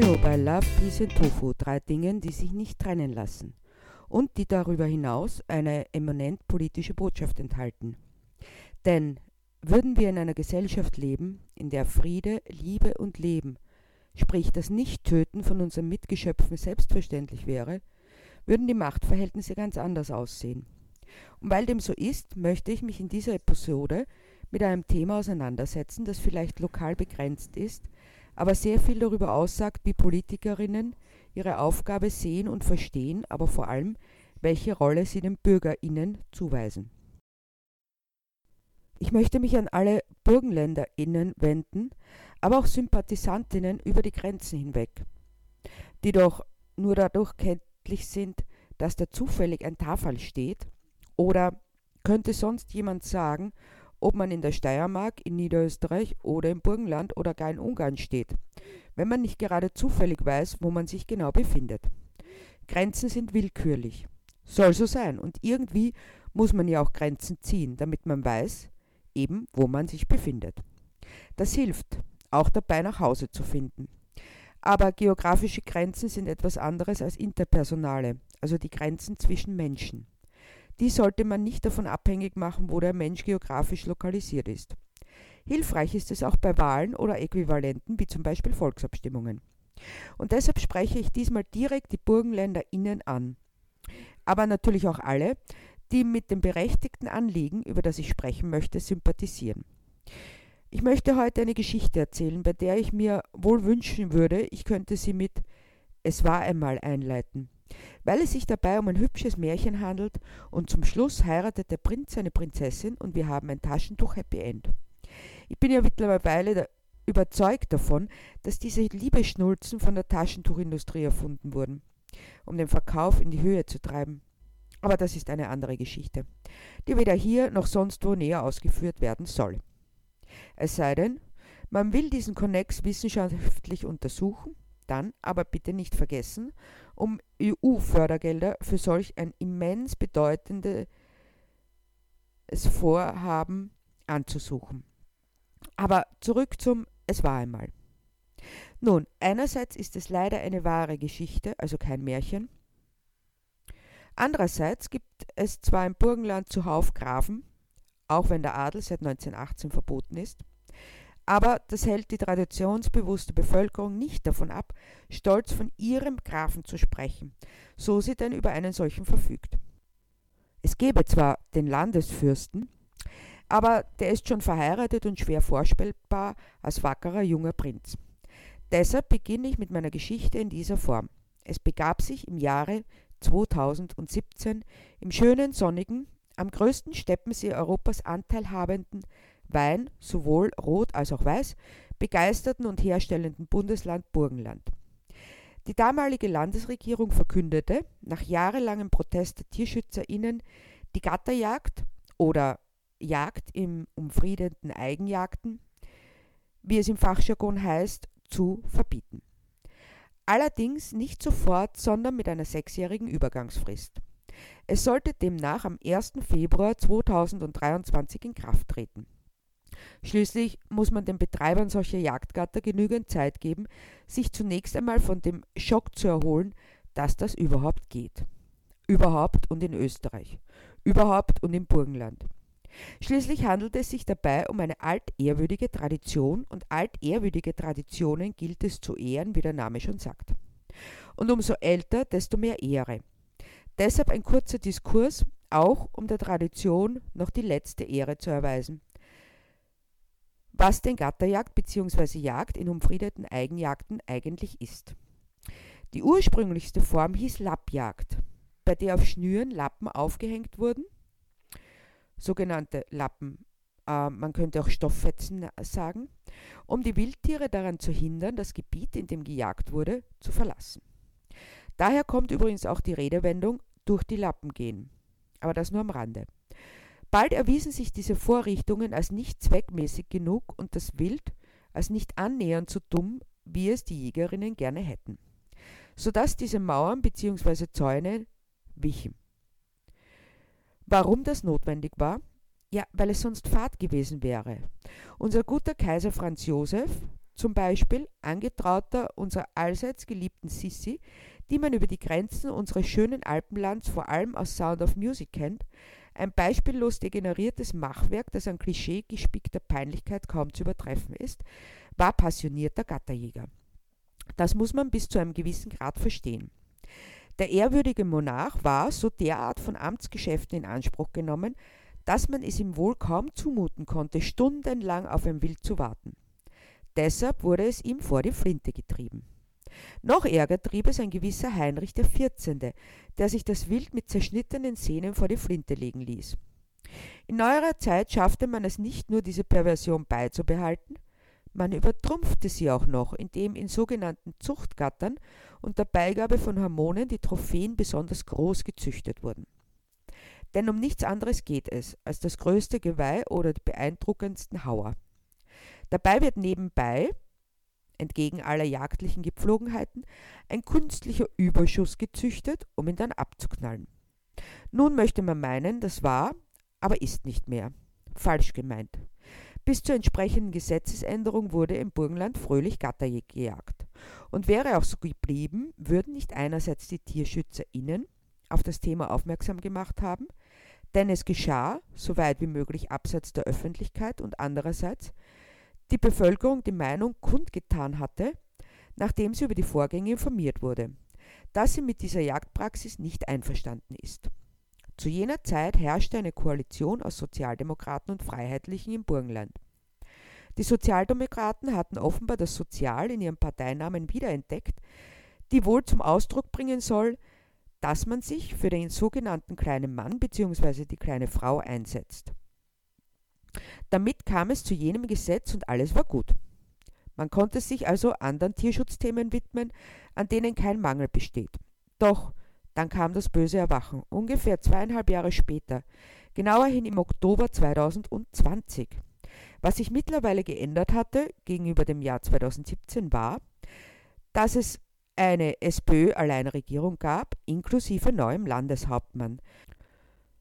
Hallo bei Love, Peace and Tofu, drei Dingen, die sich nicht trennen lassen und die darüber hinaus eine eminent politische Botschaft enthalten. Denn würden wir in einer Gesellschaft leben, in der Friede, Liebe und Leben, sprich das Nicht-Töten von unseren Mitgeschöpfen selbstverständlich wäre, würden die Machtverhältnisse ganz anders aussehen. Und weil dem so ist, möchte ich mich in dieser Episode mit einem Thema auseinandersetzen, das vielleicht lokal begrenzt ist, aber sehr viel darüber aussagt, wie Politikerinnen ihre Aufgabe sehen und verstehen, aber vor allem, welche Rolle sie den Bürgerinnen zuweisen. Ich möchte mich an alle Burgenländerinnen wenden, aber auch Sympathisantinnen über die Grenzen hinweg, die doch nur dadurch kenntlich sind, dass da zufällig ein Tafel steht, oder könnte sonst jemand sagen, ob man in der Steiermark, in Niederösterreich oder im Burgenland oder gar in Ungarn steht, wenn man nicht gerade zufällig weiß, wo man sich genau befindet. Grenzen sind willkürlich. Soll so sein. Und irgendwie muss man ja auch Grenzen ziehen, damit man weiß, eben wo man sich befindet. Das hilft, auch dabei nach Hause zu finden. Aber geografische Grenzen sind etwas anderes als interpersonale, also die Grenzen zwischen Menschen. Die sollte man nicht davon abhängig machen, wo der Mensch geografisch lokalisiert ist. Hilfreich ist es auch bei Wahlen oder Äquivalenten, wie zum Beispiel Volksabstimmungen. Und deshalb spreche ich diesmal direkt die BurgenländerInnen an. Aber natürlich auch alle, die mit dem berechtigten Anliegen, über das ich sprechen möchte, sympathisieren. Ich möchte heute eine Geschichte erzählen, bei der ich mir wohl wünschen würde, ich könnte sie mit Es war einmal einleiten weil es sich dabei um ein hübsches Märchen handelt und zum Schluss heiratet der Prinz seine Prinzessin und wir haben ein Taschentuch-Happy End. Ich bin ja mittlerweile überzeugt davon, dass diese Liebeschnulzen von der Taschentuchindustrie erfunden wurden, um den Verkauf in die Höhe zu treiben. Aber das ist eine andere Geschichte, die weder hier noch sonst wo näher ausgeführt werden soll. Es sei denn, man will diesen Konnex wissenschaftlich untersuchen dann aber bitte nicht vergessen, um EU-Fördergelder für solch ein immens bedeutendes Vorhaben anzusuchen. Aber zurück zum Es war einmal. Nun, einerseits ist es leider eine wahre Geschichte, also kein Märchen. Andererseits gibt es zwar im Burgenland zuhauf Grafen, auch wenn der Adel seit 1918 verboten ist, aber das hält die traditionsbewusste Bevölkerung nicht davon ab, stolz von ihrem Grafen zu sprechen, so sie denn über einen solchen verfügt. Es gäbe zwar den Landesfürsten, aber der ist schon verheiratet und schwer vorstellbar als wackerer junger Prinz. Deshalb beginne ich mit meiner Geschichte in dieser Form. Es begab sich im Jahre 2017 im schönen, sonnigen, am größten Steppensee Europas anteilhabenden Wein, sowohl rot als auch weiß, begeisterten und herstellenden Bundesland Burgenland. Die damalige Landesregierung verkündete, nach jahrelangem Protest der TierschützerInnen, die Gatterjagd oder Jagd im umfriedenden Eigenjagden, wie es im Fachjargon heißt, zu verbieten. Allerdings nicht sofort, sondern mit einer sechsjährigen Übergangsfrist. Es sollte demnach am 1. Februar 2023 in Kraft treten. Schließlich muss man den Betreibern solcher Jagdgatter genügend Zeit geben, sich zunächst einmal von dem Schock zu erholen, dass das überhaupt geht. Überhaupt und in Österreich. Überhaupt und im Burgenland. Schließlich handelt es sich dabei um eine altehrwürdige Tradition und altehrwürdige Traditionen gilt es zu ehren, wie der Name schon sagt. Und umso älter, desto mehr Ehre. Deshalb ein kurzer Diskurs, auch um der Tradition noch die letzte Ehre zu erweisen was denn Gatterjagd bzw. Jagd in umfriedeten Eigenjagden eigentlich ist. Die ursprünglichste Form hieß Lappjagd, bei der auf Schnüren Lappen aufgehängt wurden, sogenannte Lappen, äh, man könnte auch Stofffetzen sagen, um die Wildtiere daran zu hindern, das Gebiet, in dem gejagt wurde, zu verlassen. Daher kommt übrigens auch die Redewendung durch die Lappen gehen, aber das nur am Rande. Bald erwiesen sich diese Vorrichtungen als nicht zweckmäßig genug und das Wild als nicht annähernd so dumm, wie es die Jägerinnen gerne hätten, sodass diese Mauern bzw. Zäune wichen. Warum das notwendig war? Ja, weil es sonst Fahrt gewesen wäre. Unser guter Kaiser Franz Josef, zum Beispiel angetrauter unserer allseits geliebten Sissi, die man über die Grenzen unseres schönen Alpenlands vor allem aus Sound of Music kennt, ein beispiellos degeneriertes Machwerk, das an Klischee gespickter Peinlichkeit kaum zu übertreffen ist, war passionierter Gatterjäger. Das muss man bis zu einem gewissen Grad verstehen. Der ehrwürdige Monarch war so derart von Amtsgeschäften in Anspruch genommen, dass man es ihm wohl kaum zumuten konnte, stundenlang auf ein Wild zu warten. Deshalb wurde es ihm vor die Flinte getrieben. Noch ärger trieb es ein gewisser Heinrich der XIV., der sich das Wild mit zerschnittenen Sehnen vor die Flinte legen ließ. In neuerer Zeit schaffte man es nicht nur, diese Perversion beizubehalten, man übertrumpfte sie auch noch, indem in sogenannten Zuchtgattern unter Beigabe von Hormonen die Trophäen besonders groß gezüchtet wurden. Denn um nichts anderes geht es als das größte Geweih oder die beeindruckendsten Hauer. Dabei wird nebenbei, entgegen aller jagdlichen Gepflogenheiten, ein künstlicher Überschuss gezüchtet, um ihn dann abzuknallen. Nun möchte man meinen, das war, aber ist nicht mehr. Falsch gemeint. Bis zur entsprechenden Gesetzesänderung wurde im Burgenland fröhlich Gatter gejagt. Und wäre auch so geblieben, würden nicht einerseits die TierschützerInnen auf das Thema aufmerksam gemacht haben, denn es geschah, so weit wie möglich abseits der Öffentlichkeit und andererseits die Bevölkerung die Meinung kundgetan hatte, nachdem sie über die Vorgänge informiert wurde, dass sie mit dieser Jagdpraxis nicht einverstanden ist. Zu jener Zeit herrschte eine Koalition aus Sozialdemokraten und Freiheitlichen im Burgenland. Die Sozialdemokraten hatten offenbar das Sozial in ihrem Parteinamen wiederentdeckt, die wohl zum Ausdruck bringen soll, dass man sich für den sogenannten kleinen Mann bzw. die kleine Frau einsetzt. Damit kam es zu jenem Gesetz und alles war gut. Man konnte sich also anderen Tierschutzthemen widmen, an denen kein Mangel besteht. Doch dann kam das böse Erwachen, ungefähr zweieinhalb Jahre später, genauerhin im Oktober 2020. Was sich mittlerweile geändert hatte gegenüber dem Jahr 2017 war, dass es eine SPÖ-Alleinregierung gab, inklusive neuem Landeshauptmann,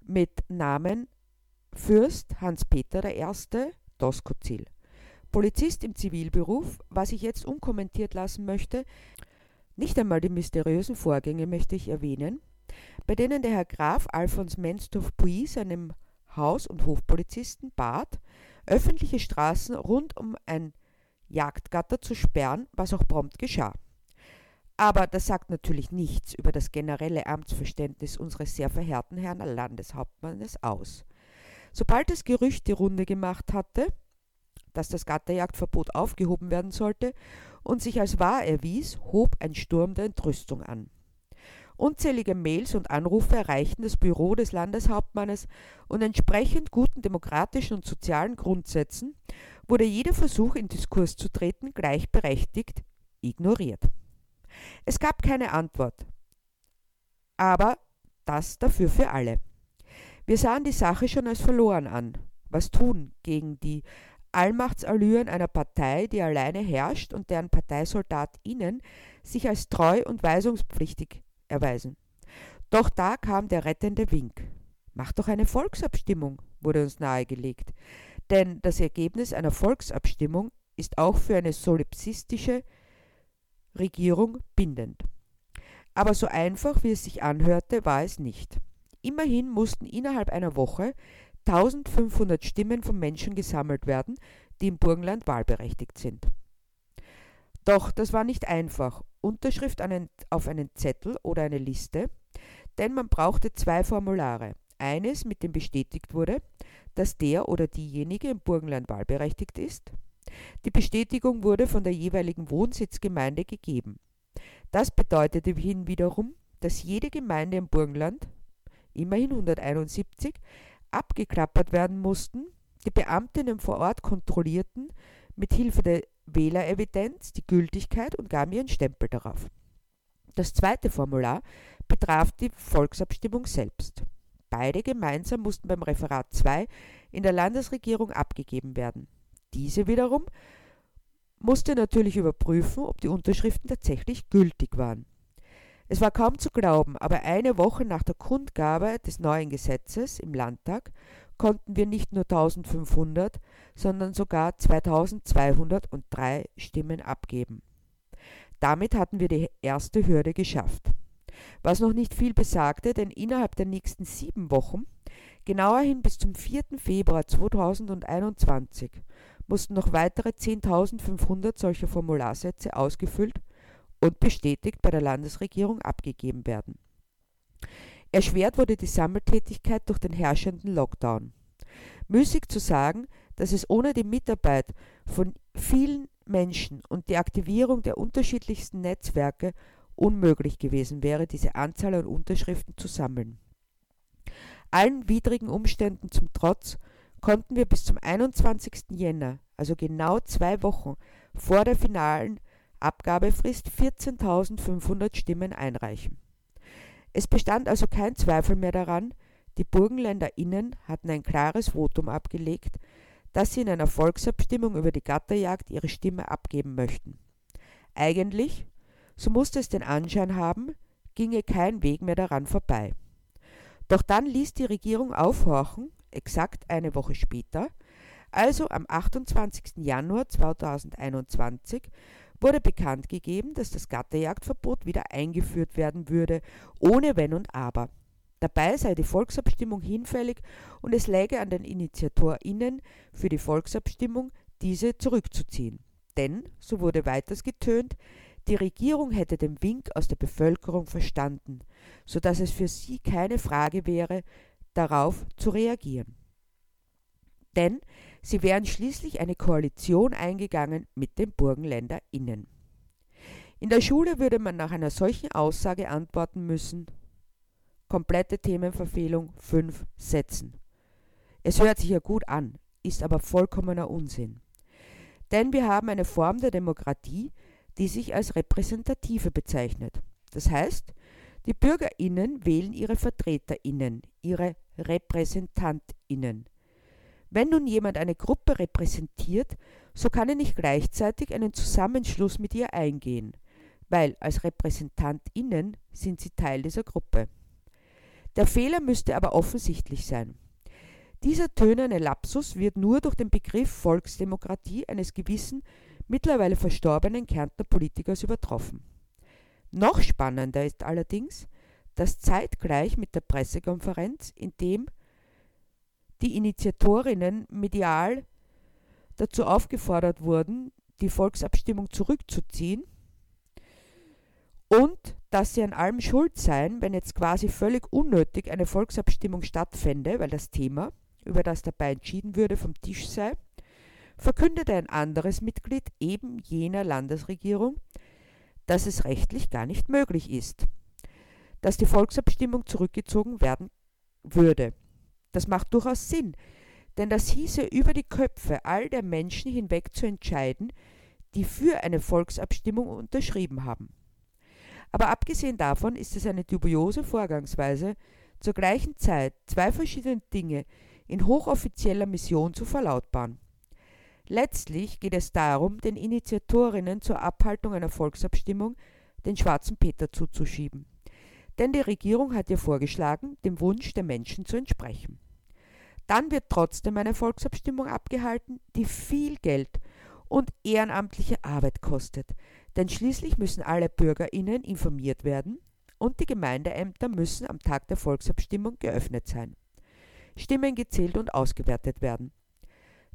mit Namen Fürst Hans-Peter I. Doskozil. Polizist im Zivilberuf, was ich jetzt unkommentiert lassen möchte, nicht einmal die mysteriösen Vorgänge möchte ich erwähnen, bei denen der Herr Graf Alfons Menstorf-Puy seinem Haus- und Hofpolizisten bat, öffentliche Straßen rund um ein Jagdgatter zu sperren, was auch prompt geschah. Aber das sagt natürlich nichts über das generelle Amtsverständnis unseres sehr verehrten Herrn Landeshauptmannes aus. Sobald das Gerücht die Runde gemacht hatte, dass das Gatterjagdverbot aufgehoben werden sollte und sich als wahr erwies, hob ein Sturm der Entrüstung an. Unzählige Mails und Anrufe erreichten das Büro des Landeshauptmannes und entsprechend guten demokratischen und sozialen Grundsätzen wurde jeder Versuch, in Diskurs zu treten, gleichberechtigt ignoriert. Es gab keine Antwort, aber das dafür für alle. Wir sahen die Sache schon als verloren an. Was tun gegen die Allmachtsallüren einer Partei, die alleine herrscht und deren ParteisoldatInnen sich als treu und weisungspflichtig erweisen. Doch da kam der rettende Wink. Mach doch eine Volksabstimmung, wurde uns nahegelegt. Denn das Ergebnis einer Volksabstimmung ist auch für eine solipsistische Regierung bindend. Aber so einfach, wie es sich anhörte, war es nicht. Immerhin mussten innerhalb einer Woche 1500 Stimmen von Menschen gesammelt werden, die im Burgenland wahlberechtigt sind. Doch das war nicht einfach. Unterschrift auf einen Zettel oder eine Liste, denn man brauchte zwei Formulare. Eines, mit dem bestätigt wurde, dass der oder diejenige im Burgenland wahlberechtigt ist. Die Bestätigung wurde von der jeweiligen Wohnsitzgemeinde gegeben. Das bedeutete hin wiederum, dass jede Gemeinde im Burgenland, immerhin 171, abgeklappert werden mussten, die Beamtinnen vor Ort kontrollierten mit Hilfe der Wählerevidenz die Gültigkeit und gaben ihren Stempel darauf. Das zweite Formular betraf die Volksabstimmung selbst. Beide gemeinsam mussten beim Referat 2 in der Landesregierung abgegeben werden. Diese wiederum musste natürlich überprüfen, ob die Unterschriften tatsächlich gültig waren. Es war kaum zu glauben, aber eine Woche nach der Kundgabe des neuen Gesetzes im Landtag konnten wir nicht nur 1500, sondern sogar 2203 Stimmen abgeben. Damit hatten wir die erste Hürde geschafft. Was noch nicht viel besagte, denn innerhalb der nächsten sieben Wochen, genauerhin bis zum 4. Februar 2021, mussten noch weitere 10.500 solcher Formularsätze ausgefüllt und bestätigt bei der Landesregierung abgegeben werden. Erschwert wurde die Sammeltätigkeit durch den herrschenden Lockdown. Müßig zu sagen, dass es ohne die Mitarbeit von vielen Menschen und die Aktivierung der unterschiedlichsten Netzwerke unmöglich gewesen wäre, diese Anzahl an Unterschriften zu sammeln. Allen widrigen Umständen zum Trotz konnten wir bis zum 21. Jänner, also genau zwei Wochen vor der finalen Abgabefrist, 14.500 Stimmen einreichen. Es bestand also kein Zweifel mehr daran, die BurgenländerInnen hatten ein klares Votum abgelegt, dass sie in einer Volksabstimmung über die Gatterjagd ihre Stimme abgeben möchten. Eigentlich, so musste es den Anschein haben, ginge kein Weg mehr daran vorbei. Doch dann ließ die Regierung aufhorchen, exakt eine Woche später, also am 28. Januar 2021, wurde bekannt gegeben, dass das Gatterjagdverbot wieder eingeführt werden würde, ohne Wenn und Aber. Dabei sei die Volksabstimmung hinfällig und es läge an den InitiatorInnen für die Volksabstimmung, diese zurückzuziehen. Denn, so wurde weiters getönt, die Regierung hätte den Wink aus der Bevölkerung verstanden, so dass es für sie keine Frage wäre, darauf zu reagieren. Denn sie wären schließlich eine Koalition eingegangen mit den BurgenländerInnen. In der Schule würde man nach einer solchen Aussage antworten müssen, komplette Themenverfehlung, fünf Sätzen. Es hört sich ja gut an, ist aber vollkommener Unsinn. Denn wir haben eine Form der Demokratie, die sich als repräsentative bezeichnet. Das heißt, die Bürgerinnen wählen ihre Vertreterinnen, ihre Repräsentantinnen. Wenn nun jemand eine Gruppe repräsentiert, so kann er nicht gleichzeitig einen Zusammenschluss mit ihr eingehen, weil als Repräsentantinnen sind sie Teil dieser Gruppe. Der Fehler müsste aber offensichtlich sein. Dieser tönerne Lapsus wird nur durch den Begriff Volksdemokratie eines gewissen, mittlerweile verstorbenen Kärntner Politikers übertroffen. Noch spannender ist allerdings, dass zeitgleich mit der Pressekonferenz, in dem die Initiatorinnen medial dazu aufgefordert wurden, die Volksabstimmung zurückzuziehen, und dass sie an allem schuld seien, wenn jetzt quasi völlig unnötig eine Volksabstimmung stattfände, weil das Thema, über das dabei entschieden würde, vom Tisch sei, verkündete ein anderes Mitglied eben jener Landesregierung, dass es rechtlich gar nicht möglich ist, dass die Volksabstimmung zurückgezogen werden würde. Das macht durchaus Sinn, denn das hieße über die Köpfe all der Menschen hinweg zu entscheiden, die für eine Volksabstimmung unterschrieben haben. Aber abgesehen davon ist es eine dubiose Vorgangsweise, zur gleichen Zeit zwei verschiedene Dinge in hochoffizieller Mission zu verlautbaren. Letztlich geht es darum, den Initiatorinnen zur Abhaltung einer Volksabstimmung den schwarzen Peter zuzuschieben. Denn die Regierung hat ja vorgeschlagen, dem Wunsch der Menschen zu entsprechen. Dann wird trotzdem eine Volksabstimmung abgehalten, die viel Geld und ehrenamtliche Arbeit kostet, denn schließlich müssen alle Bürgerinnen informiert werden und die Gemeindeämter müssen am Tag der Volksabstimmung geöffnet sein. Stimmen gezählt und ausgewertet werden.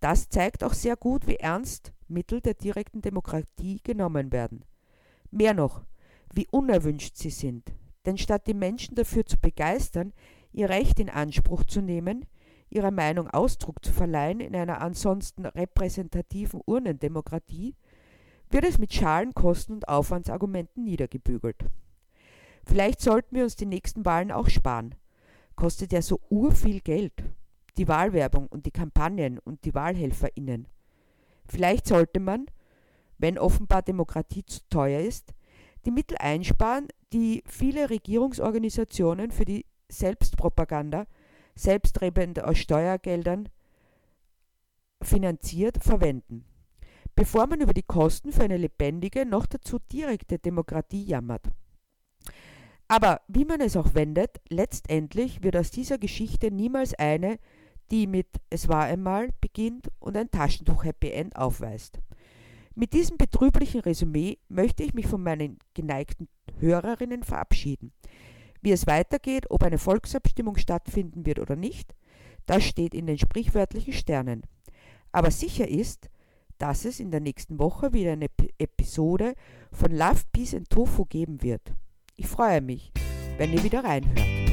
Das zeigt auch sehr gut, wie ernst Mittel der direkten Demokratie genommen werden. Mehr noch, wie unerwünscht sie sind. Denn statt die Menschen dafür zu begeistern, ihr Recht in Anspruch zu nehmen, ihrer Meinung Ausdruck zu verleihen in einer ansonsten repräsentativen Urnendemokratie, wird es mit Schalen, Kosten und Aufwandsargumenten niedergebügelt. Vielleicht sollten wir uns die nächsten Wahlen auch sparen. Kostet ja so urviel Geld. Die Wahlwerbung und die Kampagnen und die WahlhelferInnen. Vielleicht sollte man, wenn offenbar Demokratie zu teuer ist, die Mittel einsparen, die viele Regierungsorganisationen für die Selbstpropaganda, selbstrebend aus Steuergeldern finanziert, verwenden bevor man über die Kosten für eine lebendige, noch dazu direkte Demokratie jammert. Aber wie man es auch wendet, letztendlich wird aus dieser Geschichte niemals eine, die mit Es war einmal beginnt und ein Taschentuch-Happy End aufweist. Mit diesem betrüblichen Resümee möchte ich mich von meinen geneigten Hörerinnen verabschieden. Wie es weitergeht, ob eine Volksabstimmung stattfinden wird oder nicht, das steht in den sprichwörtlichen Sternen. Aber sicher ist, dass es in der nächsten Woche wieder eine Episode von Love, Peace and Tofu geben wird. Ich freue mich, wenn ihr wieder reinhört.